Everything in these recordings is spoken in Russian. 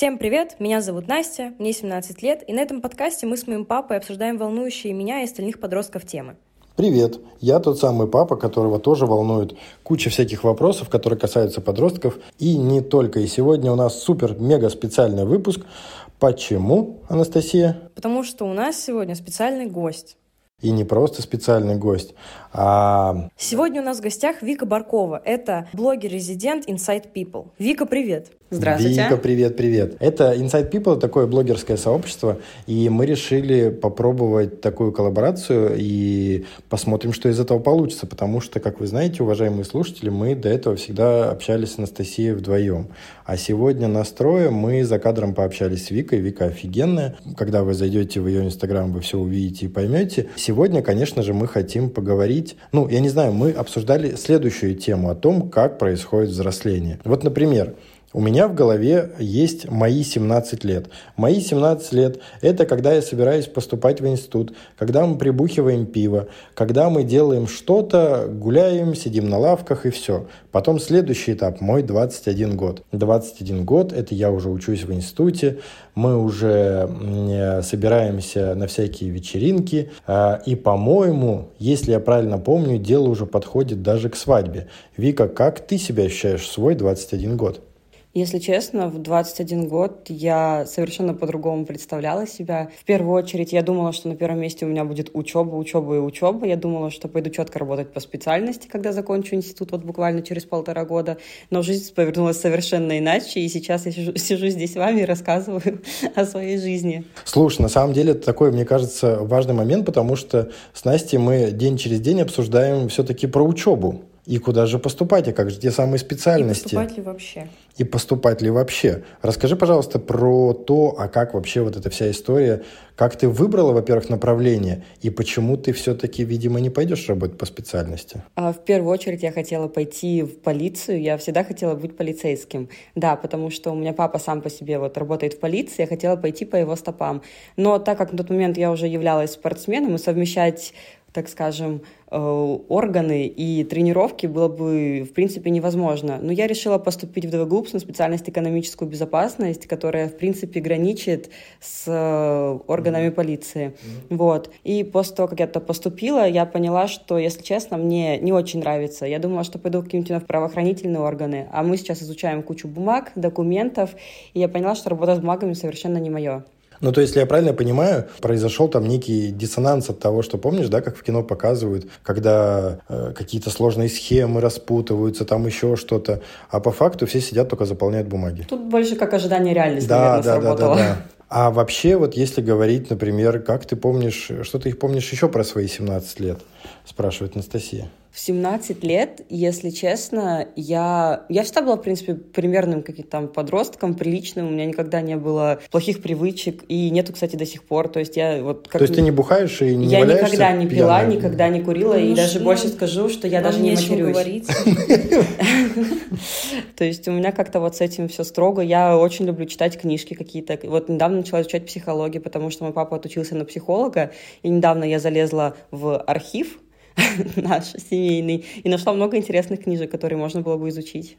Всем привет, меня зовут Настя, мне 17 лет, и на этом подкасте мы с моим папой обсуждаем волнующие меня и остальных подростков темы. Привет, я тот самый папа, которого тоже волнует куча всяких вопросов, которые касаются подростков, и не только. И сегодня у нас супер-мега специальный выпуск. Почему, Анастасия? Потому что у нас сегодня специальный гость. И не просто специальный гость, а... Сегодня у нас в гостях Вика Баркова. Это блогер-резидент Inside People. Вика, привет. Здравствуйте. Вика, привет, привет. Это Inside People, такое блогерское сообщество, и мы решили попробовать такую коллаборацию и посмотрим, что из этого получится, потому что, как вы знаете, уважаемые слушатели, мы до этого всегда общались с Анастасией вдвоем. А сегодня настроем мы за кадром пообщались с Викой. Вика офигенная. Когда вы зайдете в ее инстаграм, вы все увидите и поймете. Сегодня, конечно же, мы хотим поговорить, ну, я не знаю, мы обсуждали следующую тему о том, как происходит взросление. Вот, например, у меня в голове есть мои 17 лет. Мои 17 лет – это когда я собираюсь поступать в институт, когда мы прибухиваем пиво, когда мы делаем что-то, гуляем, сидим на лавках и все. Потом следующий этап – мой 21 год. 21 год – это я уже учусь в институте, мы уже собираемся на всякие вечеринки. А, и, по-моему, если я правильно помню, дело уже подходит даже к свадьбе. Вика, как ты себя ощущаешь в свой 21 год? Если честно, в 21 год я совершенно по-другому представляла себя. В первую очередь я думала, что на первом месте у меня будет учеба, учеба и учеба. Я думала, что пойду четко работать по специальности, когда закончу институт, вот буквально через полтора года. Но жизнь повернулась совершенно иначе, и сейчас я сижу, сижу здесь с вами и рассказываю о своей жизни. Слушай, на самом деле это такой, мне кажется, важный момент, потому что с Настей мы день через день обсуждаем все-таки про учебу. И куда же поступать, а как же те самые специальности? И поступать ли вообще? И поступать ли вообще? Расскажи, пожалуйста, про то, а как вообще вот эта вся история, как ты выбрала, во-первых, направление, и почему ты все-таки, видимо, не пойдешь работать по специальности? А, в первую очередь я хотела пойти в полицию, я всегда хотела быть полицейским. Да, потому что у меня папа сам по себе вот работает в полиции, я хотела пойти по его стопам. Но так как на тот момент я уже являлась спортсменом, и совмещать так скажем, органы и тренировки было бы, в принципе, невозможно. Но я решила поступить в ДВГУПС на специальность экономическую безопасность, которая, в принципе, граничит с э, органами полиции. Вот. И после того, как я туда поступила, я поняла, что, если честно, мне не очень нравится. Я думала, что пойду в какие-нибудь правоохранительные органы, а мы сейчас изучаем кучу бумаг, документов, и я поняла, что работа с бумагами совершенно не мое. Ну, то есть, если я правильно понимаю, произошел там некий диссонанс от того, что помнишь, да, как в кино показывают, когда э, какие-то сложные схемы распутываются, там еще что-то, а по факту все сидят только заполняют бумаги. Тут больше как ожидание реальности, да, наверное, да, сработало. Да, да, да. А вообще, вот если говорить, например, как ты помнишь, что ты помнишь еще про свои 17 лет, спрашивает Анастасия. В 17 лет, если честно, я, я всегда была, в принципе, примерным каким-то там подростком, приличным, у меня никогда не было плохих привычек, и нету, кстати, до сих пор, то есть я вот... Как... То есть ты не бухаешь и не Я никогда не пила, пьяная. никогда не курила, ну, и даже ну, больше скажу, что я даже не матерюсь. То есть у меня как-то вот с этим все строго, я очень люблю читать книжки какие-то, вот недавно начала изучать психологию, потому что мой папа отучился на психолога, и недавно я залезла в архив, наш семейный, и нашла много интересных книжек, которые можно было бы изучить.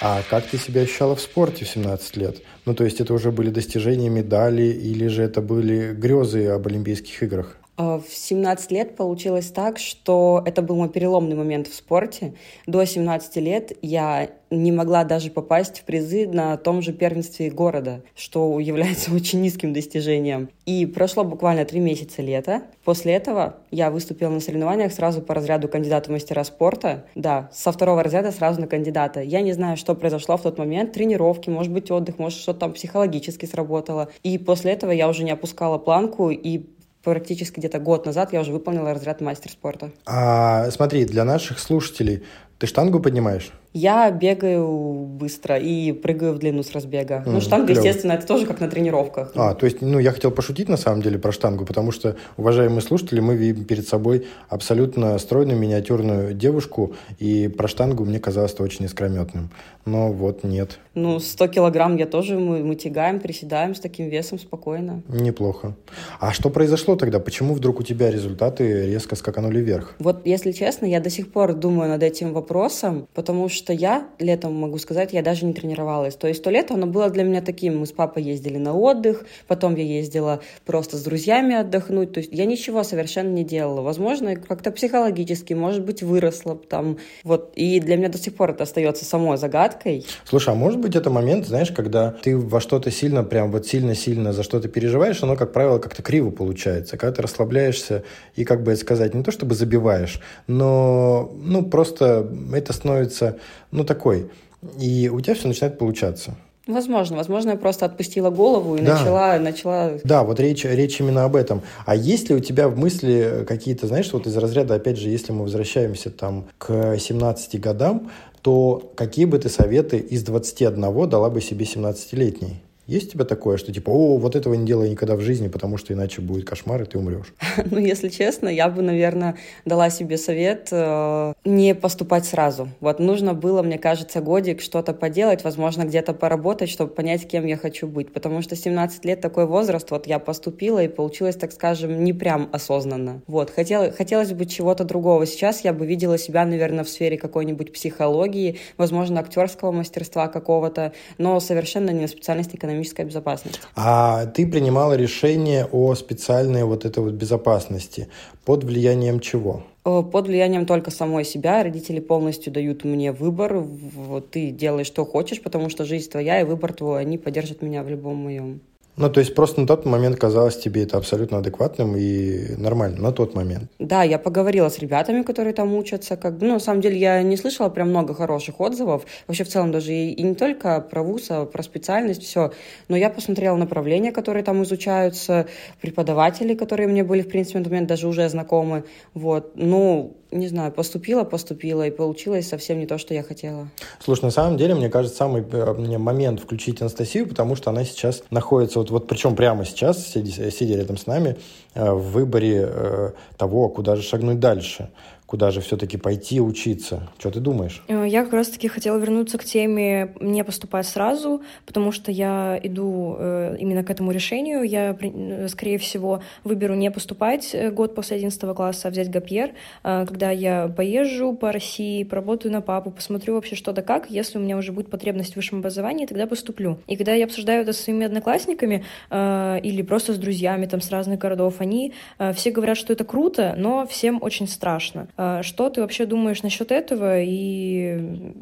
А как ты себя ощущала в спорте в 17 лет? Ну, то есть это уже были достижения, медали, или же это были грезы об Олимпийских играх? А, в 17 лет получилось так, что это был мой переломный момент в спорте. До 17 лет я не могла даже попасть в призы на том же первенстве города, что является очень низким достижением. И прошло буквально три месяца лета. После этого я выступила на соревнованиях сразу по разряду кандидата мастера спорта. Да, со второго разряда сразу на кандидата. Я не знаю, что произошло в тот момент. Тренировки, может быть, отдых, может, что-то там психологически сработало. И после этого я уже не опускала планку и практически где-то год назад я уже выполнила разряд мастер спорта. А смотри, для наших слушателей ты штангу поднимаешь? Я бегаю быстро и прыгаю в длину с разбега. Mm, ну, штанга, клево. естественно, это тоже как на тренировках. А, то есть, ну, я хотел пошутить на самом деле про штангу, потому что, уважаемые слушатели, мы видим перед собой абсолютно стройную миниатюрную девушку, и про штангу мне казалось это очень искрометным. Но вот нет. Ну, 100 килограмм я тоже, мы, мы тягаем, приседаем с таким весом спокойно. Неплохо. А что произошло тогда? Почему вдруг у тебя результаты резко скаканули вверх? Вот, если честно, я до сих пор думаю над этим вопросом, потому что что я летом, могу сказать, я даже не тренировалась. То есть то лето, оно было для меня таким. Мы с папой ездили на отдых, потом я ездила просто с друзьями отдохнуть. То есть я ничего совершенно не делала. Возможно, как-то психологически, может быть, выросла там. Вот. И для меня до сих пор это остается самой загадкой. Слушай, а может быть это момент, знаешь, когда ты во что-то сильно, прям вот сильно-сильно за что-то переживаешь, оно, как правило, как-то криво получается. Когда ты расслабляешься и, как бы это сказать, не то чтобы забиваешь, но, ну, просто это становится, ну, такой. И у тебя все начинает получаться. Возможно, возможно, я просто отпустила голову и да. начала, начала... Да, вот речь, речь именно об этом. А есть ли у тебя в мысли какие-то, знаешь, вот из разряда, опять же, если мы возвращаемся там к 17 годам, то какие бы ты советы из 21 дала бы себе 17-летней? Есть у тебя такое, что типа, о, вот этого не делай никогда в жизни, потому что иначе будет кошмар, и ты умрешь? Ну, если честно, я бы, наверное, дала себе совет э, не поступать сразу. Вот нужно было, мне кажется, годик что-то поделать, возможно, где-то поработать, чтобы понять, кем я хочу быть. Потому что 17 лет такой возраст, вот я поступила, и получилось, так скажем, не прям осознанно. Вот, хотел, хотелось бы чего-то другого. Сейчас я бы видела себя, наверное, в сфере какой-нибудь психологии, возможно, актерского мастерства какого-то, но совершенно не на специальности экономики экономическая безопасность. А ты принимала решение о специальной вот этой вот безопасности под влиянием чего? Э, под влиянием только самой себя. Родители полностью дают мне выбор. Вот ты делаешь, что хочешь, потому что жизнь твоя и выбор твой. Они поддержат меня в любом моем ну, то есть просто на тот момент казалось тебе это абсолютно адекватным и нормальным на тот момент. Да, я поговорила с ребятами, которые там учатся. Как ну, на самом деле, я не слышала прям много хороших отзывов. Вообще, в целом, даже и, и не только про вуз, а про специальность, все. Но я посмотрела направления, которые там изучаются, преподаватели, которые мне были, в принципе, на тот момент даже уже знакомы. Вот. Ну, не знаю, поступила, поступила, и получилось совсем не то, что я хотела. Слушай, на самом деле, мне кажется, самый э, момент включить Анастасию, потому что она сейчас находится, вот, вот причем прямо сейчас, сидя, сидя рядом с нами, э, в выборе э, того, куда же шагнуть дальше куда же все-таки пойти учиться? Что ты думаешь? Э, я как раз-таки хотела вернуться к теме не поступать сразу, потому что я иду э, именно к этому решению. Я, э, скорее всего, выберу не поступать год после 11 класса, а взять гапьер, когда я поезжу по России, поработаю на папу, посмотрю вообще что да как. Если у меня уже будет потребность в высшем образовании, тогда поступлю. И когда я обсуждаю это со своими одноклассниками или просто с друзьями там с разных городов, они все говорят, что это круто, но всем очень страшно. А, что ты вообще думаешь насчет этого? И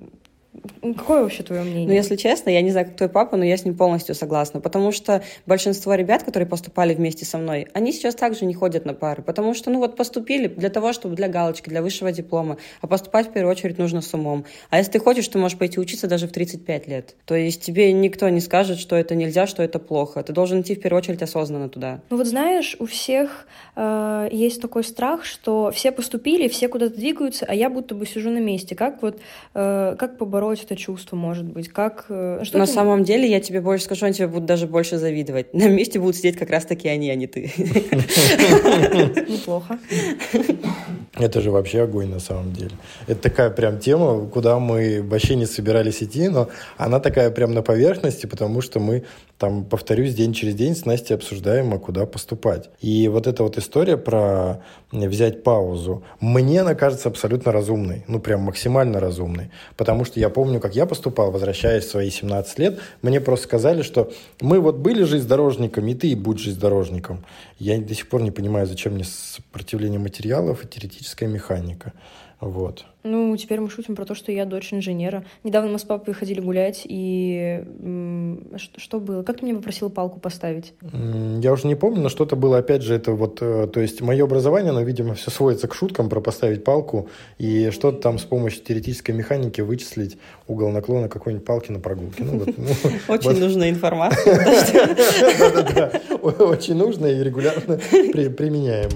Какое вообще твое мнение? Ну, если честно, я не знаю, как твой папа, но я с ним полностью согласна. Потому что большинство ребят, которые поступали вместе со мной, они сейчас также не ходят на пары. Потому что, ну вот, поступили для того, чтобы для галочки, для высшего диплома. А поступать, в первую очередь, нужно с умом. А если ты хочешь, ты можешь пойти учиться даже в 35 лет. То есть тебе никто не скажет, что это нельзя, что это плохо. Ты должен идти, в первую очередь, осознанно туда. Ну вот знаешь, у всех э, есть такой страх, что все поступили, все куда-то двигаются, а я будто бы сижу на месте. Как вот, э, как побороть побороть это чувство, может быть? Как, э, что На ты... самом деле, я тебе больше скажу, они тебе будут даже больше завидовать. На месте будут сидеть как раз-таки они, а не ты. Неплохо. Это же вообще огонь на самом деле. Это такая прям тема, куда мы вообще не собирались идти, но она такая прям на поверхности, потому что мы там, повторюсь, день через день с Настей обсуждаем, а куда поступать. И вот эта вот история про взять паузу, мне она кажется абсолютно разумной, ну прям максимально разумной, потому что я помню, как я поступал, возвращаясь в свои 17 лет, мне просто сказали, что мы вот были железнодорожниками, и ты и будь железнодорожником. Я до сих пор не понимаю, зачем мне сопротивление материалов и теоретическая механика. Вот. Ну, теперь мы шутим про то, что я дочь инженера. Недавно мы с папой ходили гулять, и что, что было? Как ты мне попросил палку поставить? Я уже не помню, но что-то было, опять же, это вот, э, то есть мое образование, оно, видимо, все сводится к шуткам про поставить палку и что-то там с помощью теоретической механики вычислить угол наклона какой-нибудь палки на прогулке. Ну, ну, Очень нужная информация. Да-да-да, очень нужная и регулярно применяемая.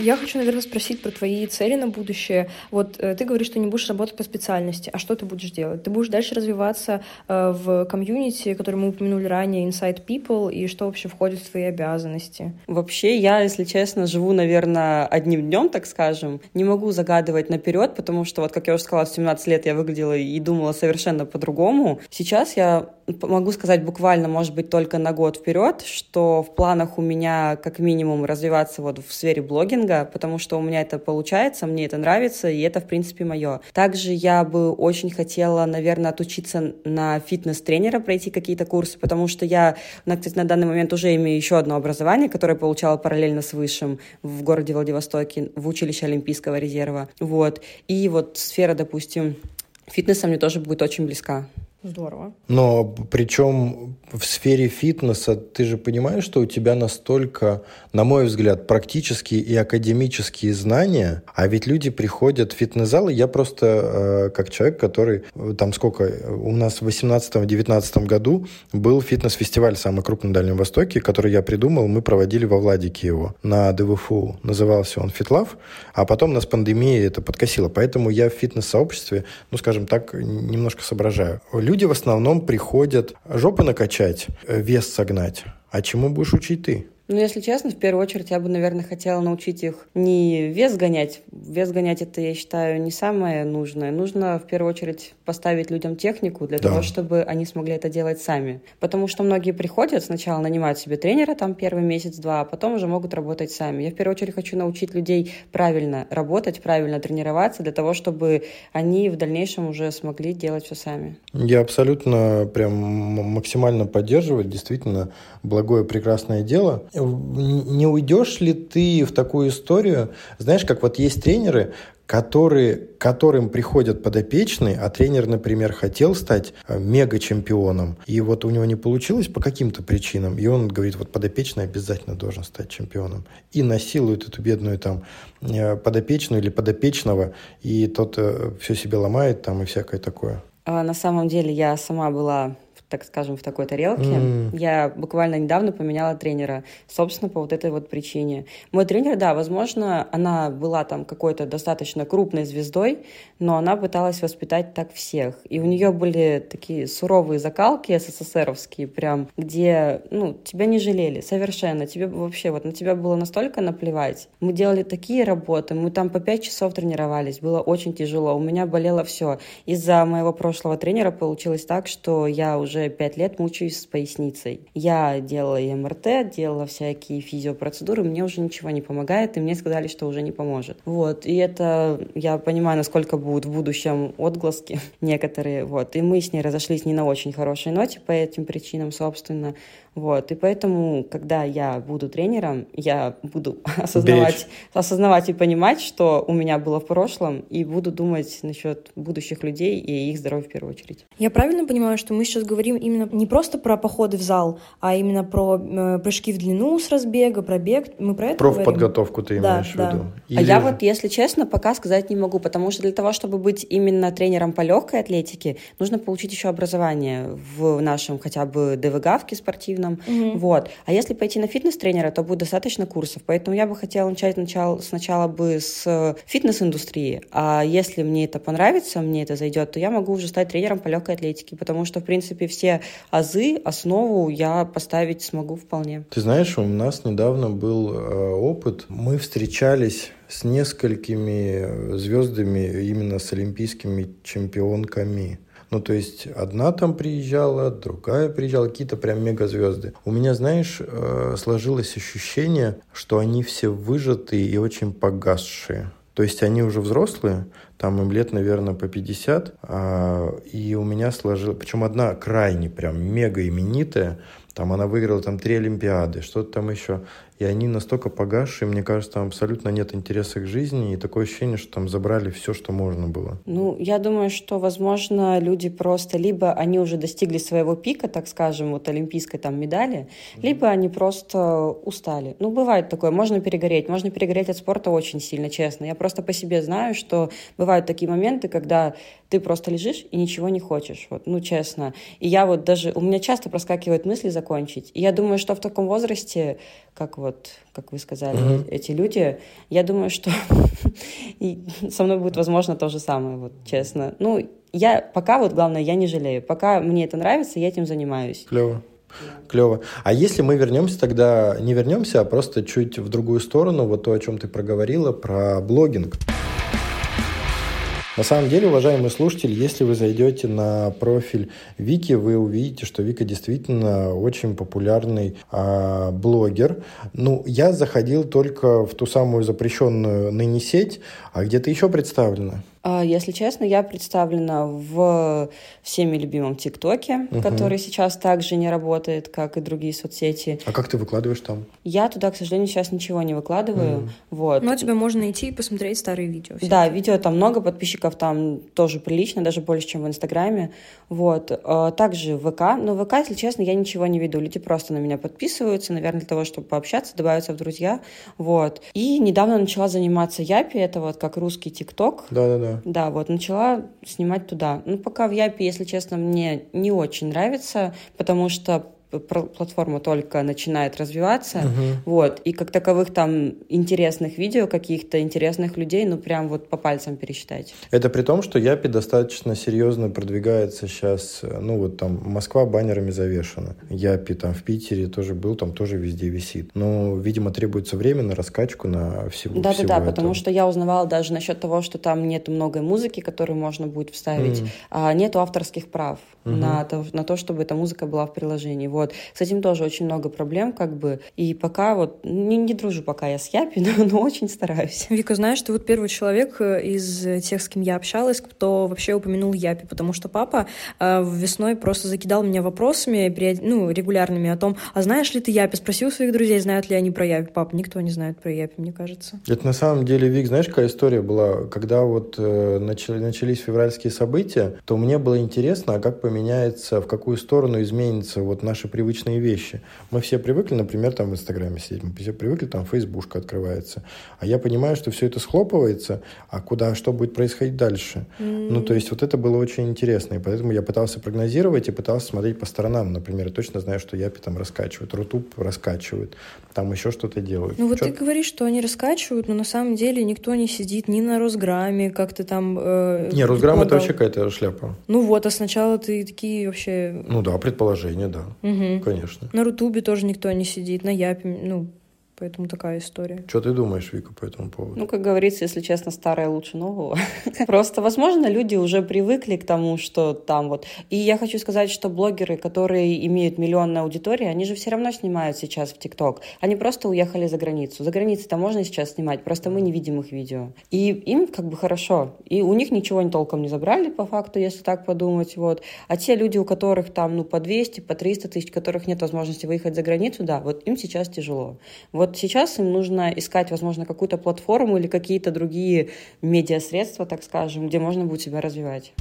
Я хочу, наверное, спросить про твои цели на будущее. Вот э, ты говоришь, что не будешь работать по специальности, а что ты будешь делать? Ты будешь дальше развиваться э, в комьюнити, который мы упомянули ранее, Inside People, и что вообще входит в твои обязанности? Вообще, я, если честно, живу, наверное, одним днем, так скажем. Не могу загадывать наперед, потому что, вот как я уже сказала, в 17 лет я выглядела и думала совершенно по-другому. Сейчас я могу сказать буквально, может быть, только на год вперед, что в планах у меня как минимум развиваться вот в сфере блогинга, потому что у меня это получается, мне это нравится, и это, в принципе, мое. Также я бы очень хотела, наверное, отучиться на фитнес-тренера, пройти какие-то курсы, потому что я, кстати, на данный момент уже имею еще одно образование, которое получала параллельно с высшим в городе Владивостоке, в училище Олимпийского резерва. Вот. И вот сфера, допустим, фитнеса мне тоже будет очень близка. Здорово. Но причем в сфере фитнеса ты же понимаешь, что у тебя настолько, на мой взгляд, практические и академические знания, а ведь люди приходят в фитнес-залы, я просто э, как человек, который э, там сколько, у нас в 18-19 году был фитнес-фестиваль самый крупный на Дальнем Востоке, который я придумал, мы проводили во Владике его на ДВФУ, назывался он «Фитлав», а потом нас пандемия это подкосила, поэтому я в фитнес-сообществе, ну скажем так, немножко соображаю Люди в основном приходят жопы накачать, э, вес согнать. А чему будешь учить ты? Ну, если честно, в первую очередь я бы, наверное, хотела научить их не вес гонять. Вес гонять это, я считаю, не самое нужное. Нужно в первую очередь поставить людям технику для да. того, чтобы они смогли это делать сами. Потому что многие приходят, сначала нанимают себе тренера там первый месяц-два, а потом уже могут работать сами. Я в первую очередь хочу научить людей правильно работать, правильно тренироваться, для того, чтобы они в дальнейшем уже смогли делать все сами. Я абсолютно прям максимально поддерживаю. Действительно, благое, прекрасное дело. Не уйдешь ли ты в такую историю, знаешь, как вот есть тренеры, которые, которым приходят подопечные, а тренер, например, хотел стать э, мега-чемпионом, и вот у него не получилось по каким-то причинам, и он говорит, вот подопечный обязательно должен стать чемпионом, и насилует эту бедную там э, подопечную или подопечного, и тот э, все себе ломает там и всякое такое. А на самом деле я сама была так скажем, в такой тарелке. Mm. Я буквально недавно поменяла тренера, собственно, по вот этой вот причине. Мой тренер, да, возможно, она была там какой-то достаточно крупной звездой, но она пыталась воспитать так всех. И у нее были такие суровые закалки СССРовские, прям, где, ну, тебя не жалели совершенно. Тебе вообще, вот на тебя было настолько наплевать. Мы делали такие работы, мы там по пять часов тренировались, было очень тяжело. У меня болело все. Из-за моего прошлого тренера получилось так, что я уже уже пять лет мучаюсь с поясницей. Я делала и МРТ, делала всякие физиопроцедуры, мне уже ничего не помогает, и мне сказали, что уже не поможет. Вот, и это, я понимаю, насколько будут в будущем отгласки некоторые, вот, и мы с ней разошлись не на очень хорошей ноте по этим причинам, собственно, вот, и поэтому, когда я буду тренером, я буду осознавать, осознавать и понимать, что у меня было в прошлом, и буду думать насчет будущих людей и их здоровья в первую очередь. Я правильно понимаю, что мы сейчас говорим именно не просто про походы в зал, а именно про э, прыжки в длину с разбега, про бег. Мы про это Про подготовку ты да, имеешь да. в виду? Или... А я вот, если честно, пока сказать не могу, потому что для того, чтобы быть именно тренером по легкой атлетике, нужно получить еще образование в нашем хотя бы ДВГАВке спортивном. Угу. Вот. А если пойти на фитнес-тренера, то будет достаточно курсов. Поэтому я бы хотела начать начало, сначала бы с фитнес-индустрии. А если мне это понравится, мне это зайдет, то я могу уже стать тренером по легкой атлетике. Потому что, в принципе, все азы, основу я поставить смогу вполне. Ты знаешь, у нас недавно был э, опыт. Мы встречались с несколькими звездами, именно с олимпийскими чемпионками. Ну, то есть одна там приезжала, другая приезжала, какие-то прям мегазвезды. У меня, знаешь, э, сложилось ощущение, что они все выжатые и очень погасшие. То есть они уже взрослые, там им лет, наверное, по 50, а, и у меня сложилось... Причем одна крайне прям мега именитая, там она выиграла там три Олимпиады, что-то там еще и они настолько погасшие, мне кажется, там абсолютно нет интереса к жизни, и такое ощущение, что там забрали все, что можно было. Ну, я думаю, что, возможно, люди просто либо они уже достигли своего пика, так скажем, вот олимпийской там медали, mm-hmm. либо они просто устали. Ну, бывает такое, можно перегореть, можно перегореть от спорта очень сильно, честно. Я просто по себе знаю, что бывают такие моменты, когда ты просто лежишь и ничего не хочешь, вот, ну, честно. И я вот даже, у меня часто проскакивают мысли закончить, и я думаю, что в таком возрасте, как вот, как вы сказали, mm-hmm. эти люди, я думаю, что со мной будет возможно то же самое, вот, честно. Ну, я пока вот, главное, я не жалею. Пока мне это нравится, я этим занимаюсь. Клево. Клево. А если мы вернемся тогда, не вернемся, а просто чуть в другую сторону, вот то, о чем ты проговорила, про блогинг. На самом деле, уважаемые слушатели, если вы зайдете на профиль Вики, вы увидите, что Вика действительно очень популярный а, блогер. Ну, я заходил только в ту самую запрещенную ныне сеть, а где-то еще представлена. А, если честно, я представлена в всеми любимом ТикТоке, угу. который сейчас также не работает, как и другие соцсети. А как ты выкладываешь там? Я туда, к сожалению, сейчас ничего не выкладываю. Mm. Вот. Но тебя можно найти и посмотреть старые видео. Всякие. Да, видео там много, подписчиков там тоже прилично, даже больше, чем в Инстаграме. Вот. А, также ВК. Но ВК, если честно, я ничего не веду. Люди просто на меня подписываются, наверное, для того, чтобы пообщаться, добавиться в друзья. Вот. И недавно начала заниматься Япи, это вот как русский ТикТок. Да-да-да. Да, вот, начала снимать туда. Ну, пока в Япе, если честно, мне не очень нравится, потому что платформа только начинает развиваться, uh-huh. вот, и как таковых там интересных видео, каких-то интересных людей, ну, прям вот по пальцам пересчитать. Это при том, что Япи достаточно серьезно продвигается сейчас, ну, вот там Москва баннерами завешена, Япи там в Питере тоже был, там тоже везде висит, но, видимо, требуется время на раскачку, на всего Да-да-да, потому что я узнавала даже насчет того, что там нет много музыки, которую можно будет вставить, mm. а нету авторских прав mm-hmm. на, то, на то, чтобы эта музыка была в приложении, вот. С этим тоже очень много проблем, как бы. И пока вот не, не дружу пока я с Япи, но, но очень стараюсь. Вика, знаешь, ты вот первый человек э, из тех, с кем я общалась, кто вообще упомянул Япи, потому что папа э, весной просто закидал меня вопросами, ну, регулярными о том, а знаешь ли ты Япи? Спросил своих друзей, знают ли они про Япи. Папа, никто не знает про Япи, мне кажется. Это на самом деле, Вик, знаешь, какая история была? Когда вот э, начали, начались февральские события, то мне было интересно, а как поменяется, в какую сторону изменится вот наши привычные вещи. Мы все привыкли, например, там в Инстаграме сидеть, мы все привыкли, там Фейсбушка открывается. А я понимаю, что все это схлопывается, а куда, что будет происходить дальше? Mm. Ну, то есть вот это было очень интересно, и поэтому я пытался прогнозировать и пытался смотреть по сторонам. Например, я точно знаю, что Япи там раскачивают, Рутуб раскачивают, там еще что-то делают. Ну, вот Чё... ты говоришь, что они раскачивают, но на самом деле никто не сидит ни на Росграме, как-то там... Э, не, Росграм это вообще какая-то шляпа. Ну вот, а сначала ты такие вообще... Ну да, предположения, да. Угу. Конечно. На Рутубе тоже никто не сидит, на Япе, ну, Поэтому такая история. Что ты думаешь, Вика, по этому поводу? Ну, как говорится, если честно, старое лучше нового. Просто, возможно, люди уже привыкли к тому, что там вот... И я хочу сказать, что блогеры, которые имеют миллионную аудиторию, они же все равно снимают сейчас в ТикТок. Они просто уехали за границу. За границей-то можно сейчас снимать, просто мы не видим их видео. И им как бы хорошо. И у них ничего не толком не забрали, по факту, если так подумать. Вот. А те люди, у которых там, ну, по 200, по 300 тысяч, у которых нет возможности выехать за границу, да, вот им сейчас тяжело. Вот вот сейчас им нужно искать, возможно, какую-то платформу или какие-то другие медиасредства, так скажем, где можно будет себя развивать.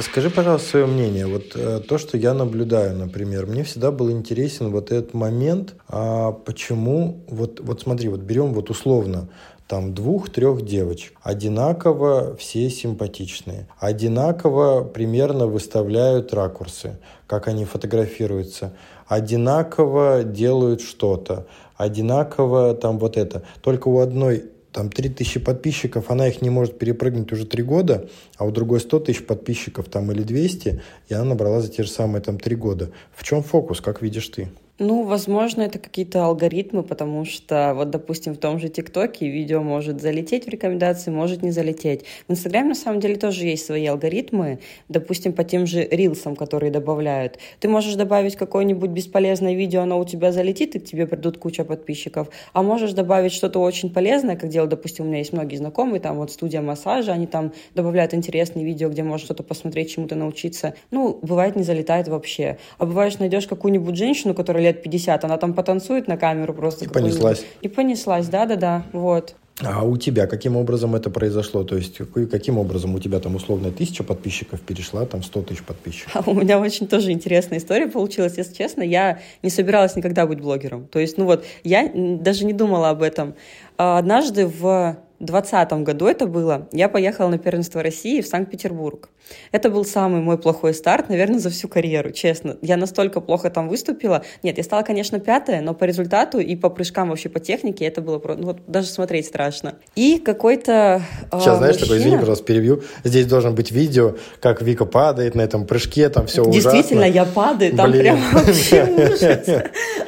Скажи, пожалуйста, свое мнение. Вот э, то, что я наблюдаю, например, мне всегда был интересен вот этот момент, а почему, вот, вот смотри, вот берем вот условно там двух-трех девочек. Одинаково все симпатичные. Одинаково примерно выставляют ракурсы, как они фотографируются одинаково делают что-то, одинаково там вот это. Только у одной там 3000 подписчиков, она их не может перепрыгнуть уже 3 года, а у другой 100 тысяч подписчиков там или 200, и она набрала за те же самые там 3 года. В чем фокус, как видишь ты? Ну, возможно, это какие-то алгоритмы, потому что, вот, допустим, в том же ТикТоке видео может залететь в рекомендации, может не залететь. В Инстаграме, на самом деле, тоже есть свои алгоритмы, допустим, по тем же рилсам, которые добавляют. Ты можешь добавить какое-нибудь бесполезное видео, оно у тебя залетит, и к тебе придут куча подписчиков, а можешь добавить что-то очень полезное, как делают, допустим, у меня есть многие знакомые, там вот студия массажа, они там добавляют интересные видео, где можно что-то посмотреть, чему-то научиться. Ну, бывает, не залетает вообще. А бывает, найдешь какую-нибудь женщину, которая лет 50, она там потанцует на камеру просто. И понеслась. И понеслась, да-да-да, вот. А у тебя каким образом это произошло? То есть каким образом у тебя там условно тысяча подписчиков перешла там 100 тысяч подписчиков? А у меня очень тоже интересная история получилась, если честно. Я не собиралась никогда быть блогером. То есть, ну вот, я даже не думала об этом. А однажды в 2020 году это было, я поехала на первенство России в Санкт-Петербург. Это был самый мой плохой старт, наверное, за всю карьеру, честно. Я настолько плохо там выступила. Нет, я стала, конечно, пятая, но по результату и по прыжкам вообще по технике это было просто, ну, вот даже смотреть страшно. И какой-то э, Сейчас, знаешь, мужчина... такой, извини, пожалуйста, перебью. Здесь должен быть видео, как Вика падает на этом прыжке, там все Действительно, ужасно. я падаю, там Блин. прям вообще ужас.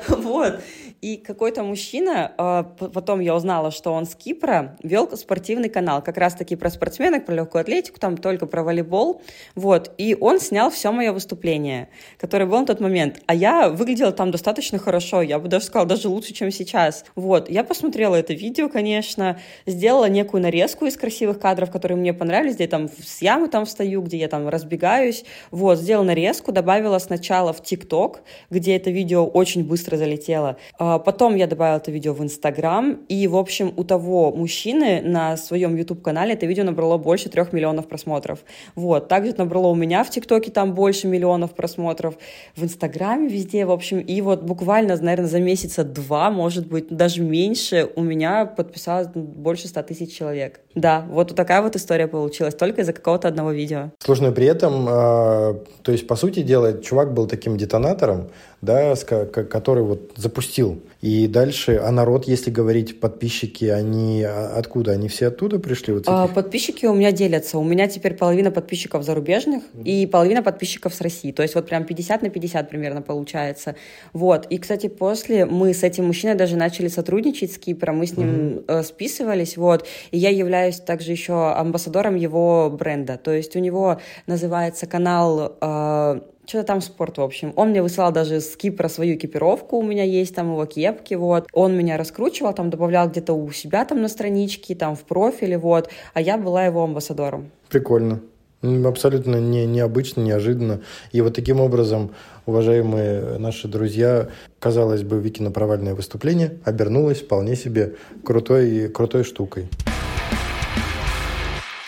Вот. И какой-то мужчина, а, потом я узнала, что он с Кипра, вел спортивный канал, как раз-таки про спортсменок, про легкую атлетику, там только про волейбол, вот, и он снял все мое выступление, которое было на тот момент, а я выглядела там достаточно хорошо, я бы даже сказала, даже лучше, чем сейчас, вот, я посмотрела это видео, конечно, сделала некую нарезку из красивых кадров, которые мне понравились, где я там с ямы там встаю, где я там разбегаюсь, вот, сделала нарезку, добавила сначала в ТикТок, где это видео очень быстро залетело, а потом я добавила это видео в Инстаграм, и, в общем, у того мужчины на своем YouTube-канале это видео набрало больше трех миллионов просмотров. Вот. Также набрало у меня в ТикТоке там больше миллионов просмотров, в Инстаграме везде, в общем. И вот буквально, наверное, за месяца два, может быть, даже меньше, у меня подписалось больше ста тысяч человек. Да, вот такая вот история получилась, только из-за какого-то одного видео. Сложно при этом, э, то есть, по сути дела, чувак был таким детонатором, да, который вот запустил. И дальше, а народ, если говорить, подписчики, они а, откуда? Они все оттуда пришли? Вот а, подписчики у меня делятся. У меня теперь половина подписчиков зарубежных mm-hmm. и половина подписчиков с России. То есть вот прям 50 на 50 примерно получается. Вот. И, кстати, после мы с этим мужчиной даже начали сотрудничать с Кипром, мы с ним mm-hmm. э, списывались, вот. И я являюсь также еще амбассадором его бренда. То есть у него называется канал э, что-то там спорт, в общем. Он мне высылал даже с Кипра свою экипировку, у меня есть там его кепки, вот. Он меня раскручивал, там добавлял где-то у себя там на страничке, там в профиле, вот. А я была его амбассадором. Прикольно. Абсолютно не, необычно, неожиданно. И вот таким образом, уважаемые наши друзья, казалось бы, Викино провальное выступление обернулось вполне себе крутой, крутой штукой.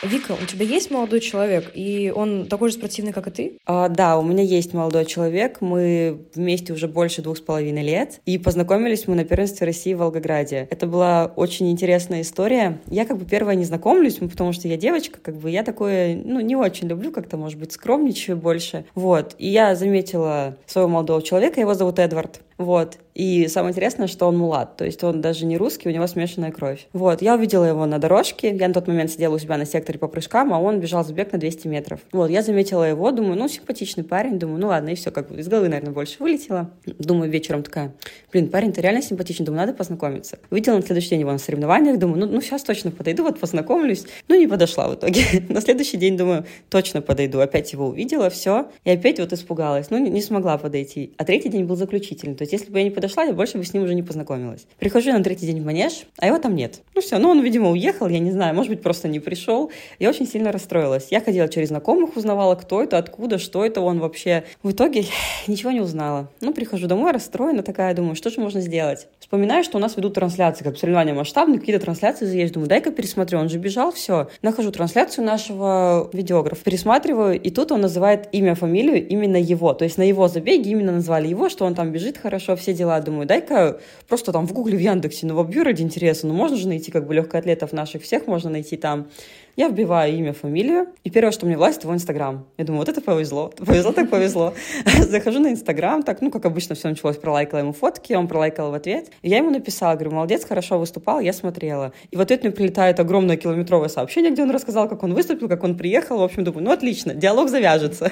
Вика, у тебя есть молодой человек, и он такой же спортивный, как и ты? А, да, у меня есть молодой человек. Мы вместе уже больше двух с половиной лет. И познакомились мы на первенстве России в Волгограде. Это была очень интересная история. Я как бы первая не знакомлюсь, потому что я девочка, как бы я такое, ну, не очень люблю, как-то, может быть, скромничаю больше. Вот. И я заметила своего молодого человека, его зовут Эдвард. Вот. И самое интересное, что он мулат, то есть он даже не русский, у него смешанная кровь. Вот, я увидела его на дорожке, я на тот момент сидела у себя на секторе по прыжкам, а он бежал забег на 200 метров. Вот, я заметила его, думаю, ну, симпатичный парень, думаю, ну ладно, и все, как бы из головы, наверное, больше вылетело. Думаю, вечером такая, блин, парень-то реально симпатичный, думаю, надо познакомиться. Увидела на следующий день его на соревнованиях, думаю, ну, ну сейчас точно подойду, вот познакомлюсь. Ну, не подошла в итоге. на следующий день, думаю, точно подойду. Опять его увидела, все, и опять вот испугалась. Ну, не, не смогла подойти. А третий день был заключительный, то есть если бы я не подошла, я больше бы с ним уже не познакомилась. Прихожу на третий день в манеж, а его там нет. Ну все, ну он, видимо, уехал, я не знаю, может быть, просто не пришел. Я очень сильно расстроилась. Я ходила через знакомых, узнавала, кто это, откуда, что это он вообще. В итоге ничего не узнала. Ну, прихожу домой расстроена такая, думаю, что же можно сделать? Вспоминаю, что у нас ведут трансляции, как соревнования масштабные, какие-то трансляции есть. Думаю, дай-ка пересмотрю, он же бежал, все. Нахожу трансляцию нашего видеографа, пересматриваю, и тут он называет имя, фамилию именно его. То есть на его забеге именно назвали его, что он там бежит хорошо, все дела. Думаю, дай-ка просто там в Гугле, в Яндексе, ну, вобью ради интереса. Ну, можно же найти как бы легкоатлетов наших всех, можно найти там. Я вбиваю имя, фамилию, и первое, что мне влазит, его Инстаграм. Я думаю, вот это повезло. Повезло так повезло. Захожу на Инстаграм, так, ну, как обычно, все началось, пролайкала ему фотки, он пролайкал в ответ. И я ему написала, говорю, молодец, хорошо выступал, я смотрела. И в ответ мне прилетает огромное километровое сообщение, где он рассказал, как он выступил, как он приехал. В общем, думаю, ну, отлично, диалог завяжется.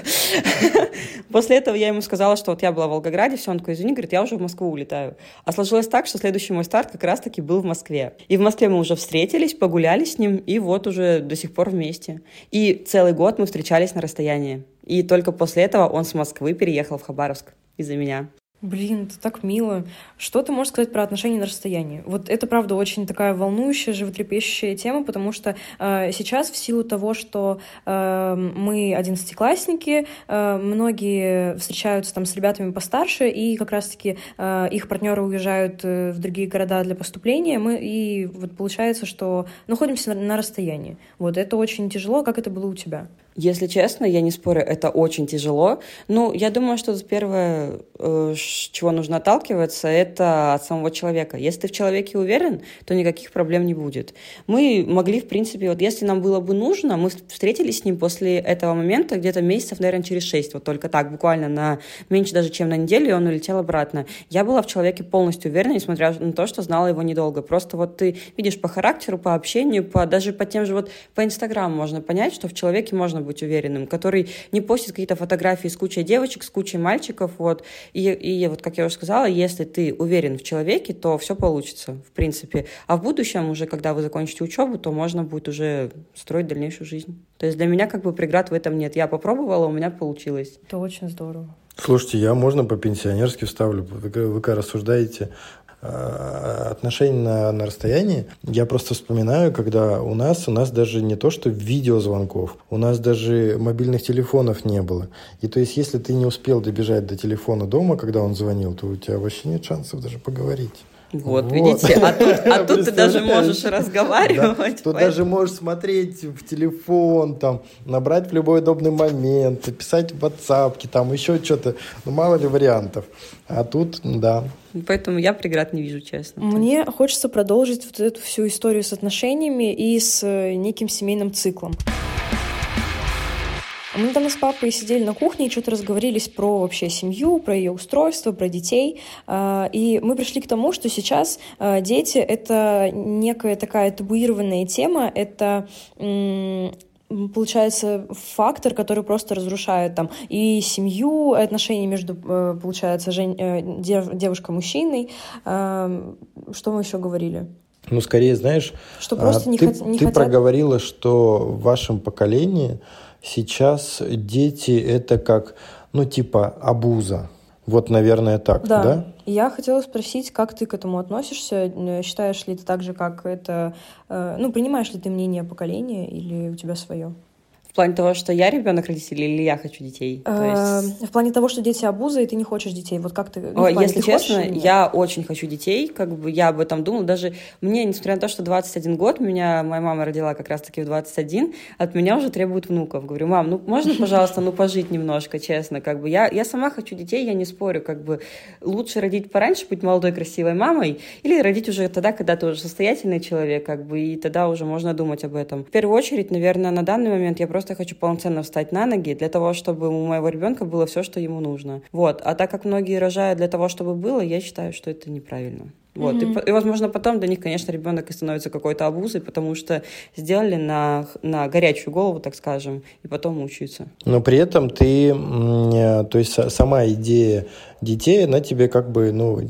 После этого я ему сказала, что вот я была в Волгограде, все, он такой, извини, говорит, я уже в Москву улетаю. А сложилось так, что следующий мой старт как раз-таки был в Москве. И в Москве мы уже встретились, погуляли с ним, и вот уже до сих пор вместе. И целый год мы встречались на расстоянии. И только после этого он с Москвы переехал в Хабаровск из-за меня. Блин, это так мило. Что ты можешь сказать про отношения на расстоянии? Вот это, правда, очень такая волнующая, животрепещущая тема, потому что э, сейчас в силу того, что э, мы одиннадцатиклассники, э, многие встречаются там с ребятами постарше, и как раз-таки э, их партнеры уезжают э, в другие города для поступления, мы, и вот получается, что находимся на, на расстоянии. Вот это очень тяжело. Как это было у тебя? Если честно, я не спорю, это очень тяжело. Ну, я думаю, что первое, э, чего нужно отталкиваться, это от самого человека. Если ты в человеке уверен, то никаких проблем не будет. Мы могли, в принципе, вот если нам было бы нужно, мы встретились с ним после этого момента где-то месяцев, наверное, через шесть, вот только так, буквально на меньше даже, чем на неделю, и он улетел обратно. Я была в человеке полностью уверена, несмотря на то, что знала его недолго. Просто вот ты видишь по характеру, по общению, по, даже по тем же вот по Инстаграму можно понять, что в человеке можно можно быть уверенным, который не постит какие-то фотографии с кучей девочек, с кучей мальчиков, вот. И, и вот, как я уже сказала, если ты уверен в человеке, то все получится, в принципе. А в будущем уже, когда вы закончите учебу, то можно будет уже строить дальнейшую жизнь. То есть для меня как бы преград в этом нет. Я попробовала, у меня получилось. Это очень здорово. Слушайте, я можно по-пенсионерски вставлю? Вы, вы как рассуждаете отношений на, на расстоянии. Я просто вспоминаю, когда у нас, у нас даже не то, что видеозвонков, у нас даже мобильных телефонов не было. И то есть, если ты не успел добежать до телефона дома, когда он звонил, то у тебя вообще нет шансов даже поговорить. Вот, вот, видите, а тут, а тут ты даже можешь разговаривать. Да, тут даже можешь смотреть в телефон, там, набрать в любой удобный момент, писать в WhatsApp, там еще что-то. Ну, мало ли вариантов. А тут, да. Поэтому я преград не вижу, честно. Мне хочется продолжить вот эту всю историю с отношениями и с э, неким семейным циклом. Мы недавно с папой сидели на кухне и что-то разговорились про вообще семью, про ее устройство, про детей. А, и мы пришли к тому, что сейчас а, дети — это некая такая табуированная тема, это получается фактор, который просто разрушает там и семью, и отношения между, э, получается, жен... Э, дев... девушкой-мужчиной. Что мы еще говорили? Ну, скорее, знаешь, что просто а, не ты, хот... не ты хотят... проговорила, что в вашем поколении сейчас дети это как, ну, типа, абуза. Вот, наверное, так, да? да? Я хотела спросить, как ты к этому относишься? Считаешь ли ты так же, как это... Э, ну, принимаешь ли ты мнение поколения или у тебя свое? В плане того, что я ребенок родителей или я хочу детей? То есть... В плане того, что дети обуза, и ты не хочешь детей. Вот как ты... Ну, плане, Если ты честно, я очень хочу детей. Как бы я об этом думала. Даже мне, несмотря на то, что 21 год, меня моя мама родила как раз-таки в 21, от меня уже требуют внуков. Говорю, мам, ну можно, пожалуйста, ну пожить немножко, честно. Как бы я, я сама хочу детей, я не спорю. Как бы лучше родить пораньше, быть молодой, красивой мамой, или родить уже тогда, когда ты уже состоятельный человек, как бы, и тогда уже можно думать об этом. В первую очередь, наверное, на данный момент я просто просто хочу полноценно встать на ноги для того, чтобы у моего ребенка было все, что ему нужно. Вот. А так как многие рожают для того, чтобы было, я считаю, что это неправильно. Вот. Mm-hmm. И, и, возможно, потом для них, конечно, ребенок и становится какой-то обузой, потому что сделали на, на горячую голову, так скажем, и потом мучаются. Но при этом ты, э, то есть сама идея детей, она тебе как бы, ну,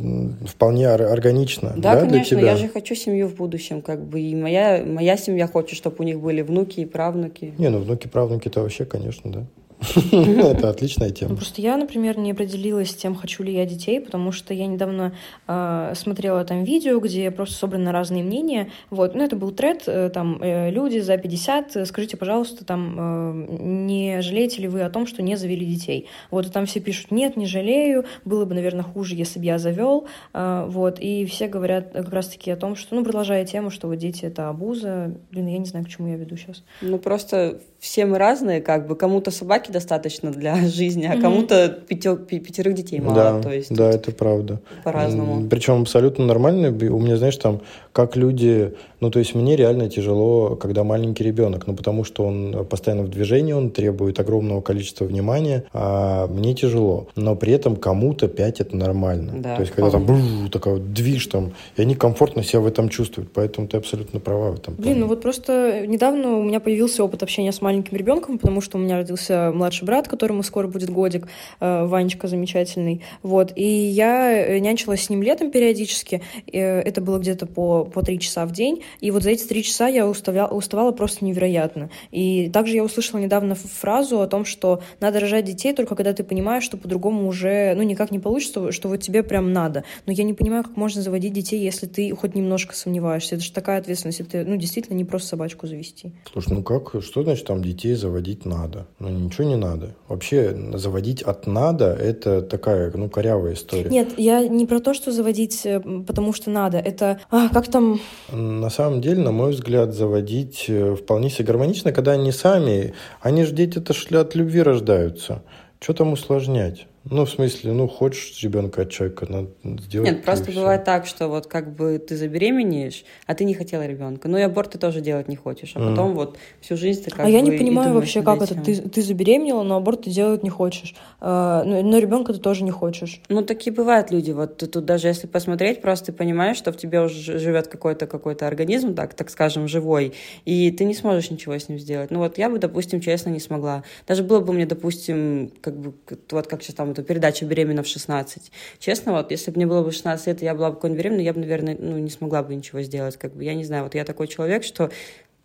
вполне органична. Да, да конечно, для тебя? я же хочу семью в будущем, как бы, и моя, моя семья хочет, чтобы у них были внуки и правнуки. Не, ну внуки, правнуки, это вообще, конечно, да. Это отличная тема. Просто я, например, не определилась с тем, хочу ли я детей, потому что я недавно э, смотрела там видео, где просто собраны разные мнения. Вот, ну это был тред, э, там э, люди за 50, э, скажите, пожалуйста, там не жалеете ли вы о том, что не завели детей? Вот, и там все пишут, нет, не жалею, было бы, наверное, хуже, если бы я завел. Э, вот, и все говорят как раз-таки о том, что, ну, продолжая тему, что вот дети — это абуза. Блин, я не знаю, к чему я веду сейчас. Ну, просто все мы разные, как бы кому-то собаки достаточно для жизни, а кому-то пятё, пятерых детей мало. Да, то есть да, это правда. По-разному. Причем абсолютно нормально. У меня, знаешь, там, как люди... Ну, то есть мне реально тяжело, когда маленький ребенок, ну, потому что он постоянно в движении, он требует огромного количества внимания, а мне тяжело. Но при этом кому-то пять это нормально. Да, то есть когда там бру, такая вот движ там, и они комфортно себя в этом чувствуют. Поэтому ты абсолютно права в этом Блин, плане. ну вот просто недавно у меня появился опыт общения с маленьким ребенком, потому что у меня родился младший брат, которому скоро будет годик, э, Ванечка замечательный. Вот. И я э, нянчилась с ним летом периодически. Э, это было где-то по, по три часа в день. И вот за эти три часа я уставляла, уставала просто невероятно. И также я услышала недавно фразу о том, что надо рожать детей только когда ты понимаешь, что по-другому уже ну, никак не получится, что вот тебе прям надо. Но я не понимаю, как можно заводить детей, если ты хоть немножко сомневаешься. Это же такая ответственность. Это ну, действительно не просто собачку завести. Слушай, ну как? Что значит там детей заводить надо? Ну ничего не надо. Вообще заводить от надо – это такая, ну, корявая история. Нет, я не про то, что заводить, э, потому что надо. Это а, как там… На самом деле, на мой взгляд, заводить э, вполне себе гармонично, когда они сами, они же дети-то шли от любви рождаются. Что там усложнять? Ну, в смысле, ну, хочешь ребенка от человека, надо сделать. Нет, просто бывает так, что вот как бы ты забеременеешь, а ты не хотела ребенка. Ну и аборт ты тоже делать не хочешь. А потом mm. вот всю жизнь ты как А бы я не понимаю вообще, как этим. это. Ты, ты забеременела, но аборт ты делать не хочешь. А, но, но ребенка ты тоже не хочешь. Ну, такие бывают люди. Вот ты тут даже если посмотреть, просто ты понимаешь, что в тебе уже живет какой-то какой-то организм, так, так скажем, живой, и ты не сможешь ничего с ним сделать. Ну вот я бы, допустим, честно, не смогла. Даже было бы мне, допустим, как бы, вот как сейчас там там эту передачу «Беременна в 16». Честно, вот, если бы мне было бы 16 лет, я была бы какой-нибудь беременной, я бы, наверное, ну, не смогла бы ничего сделать. Как бы, я не знаю, вот я такой человек, что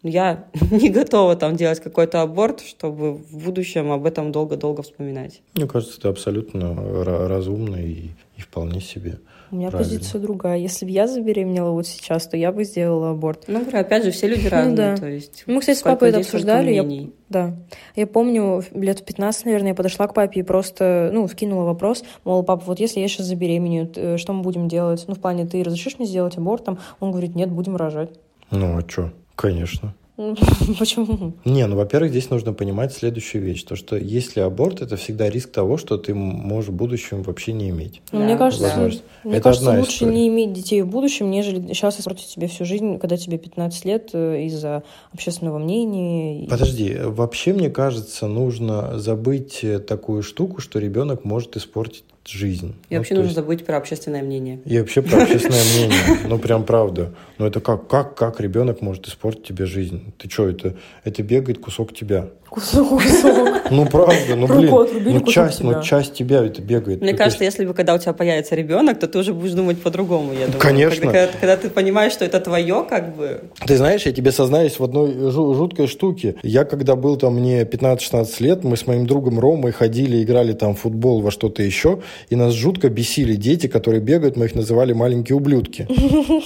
я не готова там делать какой-то аборт, чтобы в будущем об этом долго-долго вспоминать. Мне кажется, это абсолютно разумно и, и вполне себе. У меня Правильно. позиция другая. Если бы я забеременела вот сейчас, то я бы сделала аборт. Ну, говорю, опять же, все люди разные. Ну, да. то есть, Мы, кстати, с папой это обсуждали. Я, да. Я помню, лет в 15, наверное, я подошла к папе и просто, ну, вкинула вопрос, мол, папа, вот если я сейчас забеременею, э, что мы будем делать? Ну, в плане, ты разрешишь мне сделать аборт? Там, он говорит, нет, будем рожать. Ну, а что? Конечно. Почему? Не, ну, во-первых, здесь нужно понимать следующую вещь. То, что если аборт, это всегда риск того, что ты можешь в будущем вообще не иметь. Ну, да. Мне кажется, да. мне это кажется лучше история. не иметь детей в будущем, нежели сейчас испортить себе всю жизнь, когда тебе 15 лет э, из-за общественного мнения. Подожди, вообще, мне кажется, нужно забыть э, такую штуку, что ребенок может испортить жизнь. И ну, вообще нужно есть... забыть про общественное мнение. И вообще про общественное мнение. Ну, прям правда. Ну, это как, как, как ребенок может испортить тебе жизнь? Ты что, это, это бегает кусок тебя. Кусок. Ну, правда, ну, блин, ну, часть, ну, часть тебя это бегает. Мне кажется, если бы, когда у тебя появится ребенок, то ты уже будешь думать по-другому, я думаю. Конечно. Когда, когда ты понимаешь, что это твое, как бы... Ты знаешь, я тебе сознаюсь в одной жуткой штуке. Я, когда был там, мне 15-16 лет, мы с моим другом Ромой ходили, играли там в футбол во что-то еще, и нас жутко бесили дети, которые бегают, мы их называли маленькие ублюдки.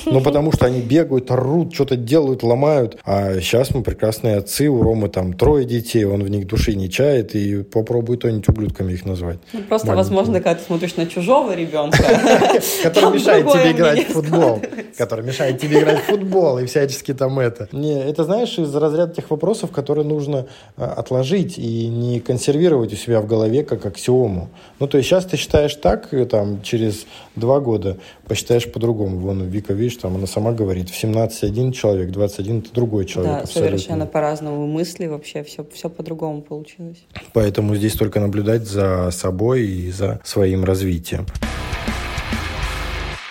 Ну, потому что они бегают, орут, что-то делают, ломают. А сейчас мы прекрасные отцы, у Ромы там трое детей, он в них души не чает, и попробуй кто-нибудь ублюдками их назвать. Ну, просто, возможно, когда ты смотришь на чужого ребенка, который мешает тебе играть в футбол, который мешает тебе играть в футбол и всячески там это. Не, это, знаешь, из разряда тех вопросов, которые нужно а, отложить и не консервировать у себя в голове как аксиому. Ну, то есть сейчас ты считаешь так, там, через два года посчитаешь по-другому. Вон Вика, видишь, там она сама говорит, в 17 один человек, 21 это другой человек. Да, абсолютно. совершенно по-разному мысли вообще, все, все по-другому получилось. Поэтому здесь только наблюдать за собой и за своим развитием.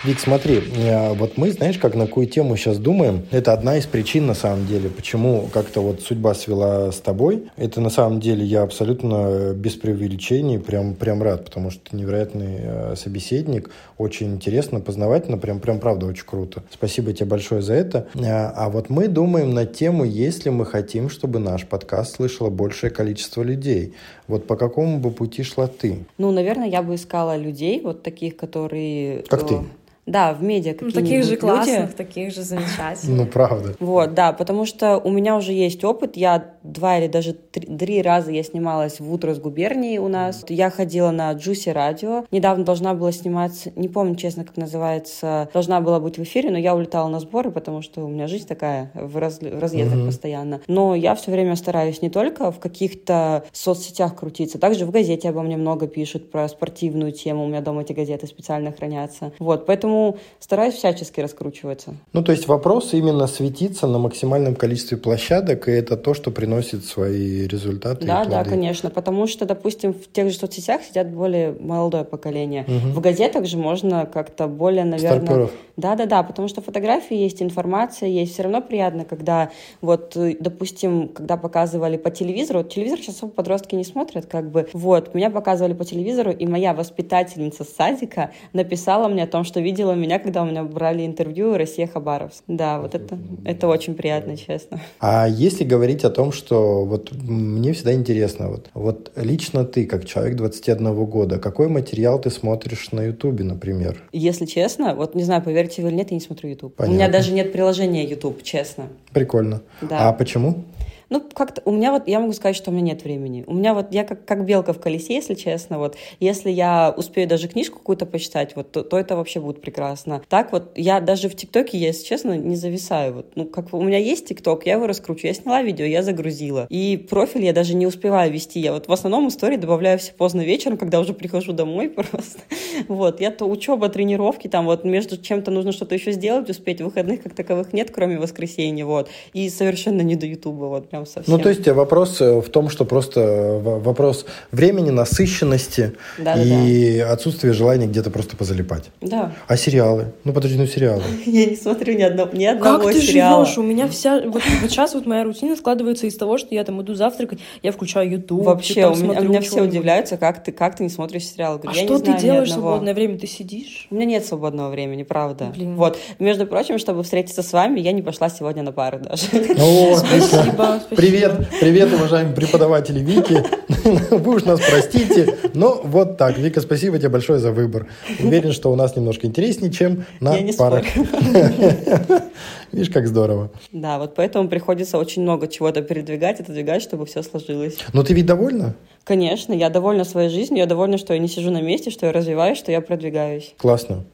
Вик, смотри, э, вот мы, знаешь, как на какую тему сейчас думаем, это одна из причин, на самом деле, почему как-то вот судьба свела с тобой. Это, на самом деле, я абсолютно без преувеличений прям, прям рад, потому что ты невероятный э, собеседник, очень интересно, познавательно, прям, прям правда очень круто. Спасибо тебе большое за это. Э, а вот мы думаем на тему, если мы хотим, чтобы наш подкаст слышало большее количество людей. Вот по какому бы пути шла ты? Ну, наверное, я бы искала людей, вот таких, которые... Как ты? Да, в медиа ну, Таких же классных, таких же замечательных. Ну, правда. Вот, да, потому что у меня уже есть опыт. Я два или даже три, три раза я снималась в «Утро с губернией» у нас. Я ходила на Джуси радио. Недавно должна была сниматься, не помню, честно, как называется, должна была быть в эфире, но я улетала на сборы, потому что у меня жизнь такая в, раз, в разъездах mm-hmm. постоянно. Но я все время стараюсь не только в каких-то соцсетях крутиться, также в газете обо мне много пишут про спортивную тему. У меня дома эти газеты специально хранятся. Вот, поэтому стараюсь всячески раскручиваться. Ну, то есть вопрос именно светиться на максимальном количестве площадок, и это то, что приносит свои результаты. Да, да, конечно, потому что, допустим, в тех же соцсетях сидят более молодое поколение. Угу. В газетах же можно как-то более, наверное... Старперов. Да, да, да, потому что фотографии есть, информация есть. Все равно приятно, когда вот, допустим, когда показывали по телевизору, вот телевизор сейчас особо подростки не смотрят, как бы, вот, меня показывали по телевизору, и моя воспитательница садика написала мне о том, что видела меня, когда у меня брали интервью Россия Хабаровск. Да, вот это, это очень приятно, честно. А если говорить о том, что вот мне всегда интересно, вот, вот лично ты, как человек 21 года, какой материал ты смотришь на Ютубе, например? Если честно, вот не знаю, поверьте вы или нет, я не смотрю Ютуб. У меня даже нет приложения Ютуб, честно. Прикольно. Да. А почему? Ну, как-то у меня вот, я могу сказать, что у меня нет времени. У меня вот, я как, как белка в колесе, если честно, вот, если я успею даже книжку какую-то почитать, вот, то, то это вообще будет прекрасно. Так вот, я даже в ТикТоке, если честно, не зависаю. Вот, ну, как у меня есть ТикТок, я его раскручу, я сняла видео, я загрузила. И профиль я даже не успеваю вести. Я вот в основном истории добавляю все поздно вечером, когда уже прихожу домой просто. Вот, я то учеба, тренировки, там вот между чем-то нужно что-то еще сделать, успеть. Выходных как таковых нет, кроме воскресенья, вот. И совершенно не до Ютуба, вот прям совсем. Ну, то есть вопрос э, в том, что просто э, вопрос времени, насыщенности да, и да. отсутствие желания где-то просто позалипать. Да. А сериалы? Ну, подожди, ну сериалы. Я не смотрю ни, одного, ни одного как ты сериала. живешь? У меня вся... Вот, вот сейчас вот моя рутина складывается из того, что я там иду завтракать, я включаю YouTube. Вообще, у меня, у меня все удивляются, как ты, как ты не смотришь сериалы. Говорю, а что ты делаешь в свободное время? Ты сидишь? У меня нет свободного времени, правда. Блин. Вот. Между прочим, чтобы встретиться с вами, я не пошла сегодня на пары даже. О, спасибо. Привет, привет, уважаемые преподаватели Вики. Вы уж нас простите, но вот так. Вика, спасибо тебе большое за выбор. Уверен, что у нас немножко интереснее, чем на я не парах. Видишь, как здорово. Да, вот поэтому приходится очень много чего-то передвигать, отодвигать, чтобы все сложилось. Но ты ведь довольна? Конечно, я довольна своей жизнью, я довольна, что я не сижу на месте, что я развиваюсь, что я продвигаюсь. Классно.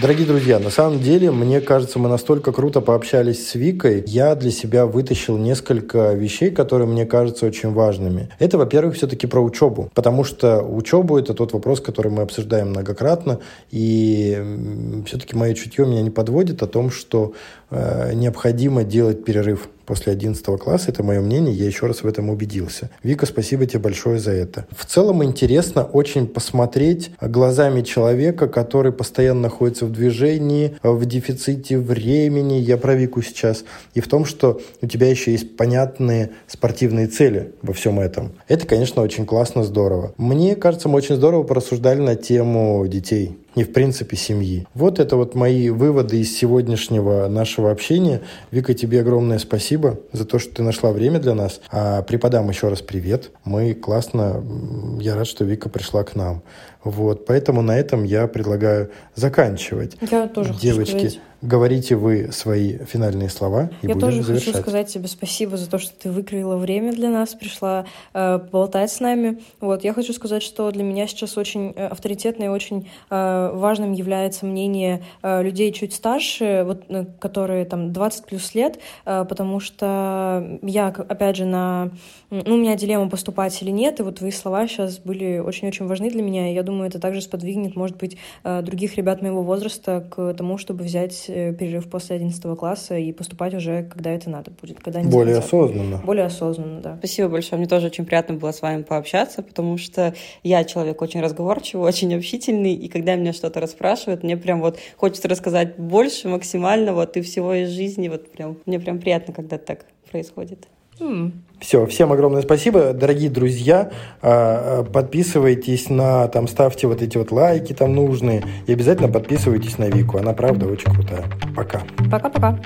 Дорогие друзья, на самом деле, мне кажется, мы настолько круто пообщались с Викой. Я для себя вытащил несколько вещей, которые мне кажутся очень важными. Это, во-первых, все-таки про учебу, потому что учебу – это тот вопрос, который мы обсуждаем многократно, и все-таки мое чутье меня не подводит о том, что э, необходимо делать перерыв после 11 класса. Это мое мнение, я еще раз в этом убедился. Вика, спасибо тебе большое за это. В целом интересно очень посмотреть глазами человека, который постоянно находится в движении, в дефиците времени. Я про Вику сейчас. И в том, что у тебя еще есть понятные спортивные цели во всем этом. Это, конечно, очень классно, здорово. Мне кажется, мы очень здорово порассуждали на тему детей и, в принципе, семьи. Вот это вот мои выводы из сегодняшнего нашего общения. Вика, тебе огромное спасибо за то, что ты нашла время для нас. А преподам еще раз привет. Мы классно, я рад, что Вика пришла к нам. Вот, поэтому на этом я предлагаю заканчивать. Я тоже Девочки, хочу сказать. Говорите вы свои финальные слова и Я будем тоже завершать. хочу сказать тебе спасибо за то, что ты выкроила время для нас, пришла э, болтать с нами. Вот, я хочу сказать, что для меня сейчас очень э, авторитетно и очень э, важным является мнение э, людей чуть старше, вот, э, которые там 20 плюс лет, э, потому что я, опять же, на... Ну, у меня дилемма поступать или нет, и вот твои слова сейчас были очень-очень важны для меня, и я думаю, это также сподвигнет, может быть, э, других ребят моего возраста к тому, чтобы взять перерыв после 11 класса и поступать уже, когда это надо будет. Когда они Более осознанно. Более осознанно, да. Спасибо большое. Мне тоже очень приятно было с вами пообщаться, потому что я человек очень разговорчивый, очень общительный, и когда меня что-то расспрашивают, мне прям вот хочется рассказать больше максимально вот и всего из жизни. Вот прям, мне прям приятно, когда так происходит. Все, всем огромное спасибо, дорогие друзья. А, а, подписывайтесь на, там, ставьте вот эти вот лайки там нужные. И обязательно подписывайтесь на Вику. Она, правда, очень крутая. Пока. Пока-пока.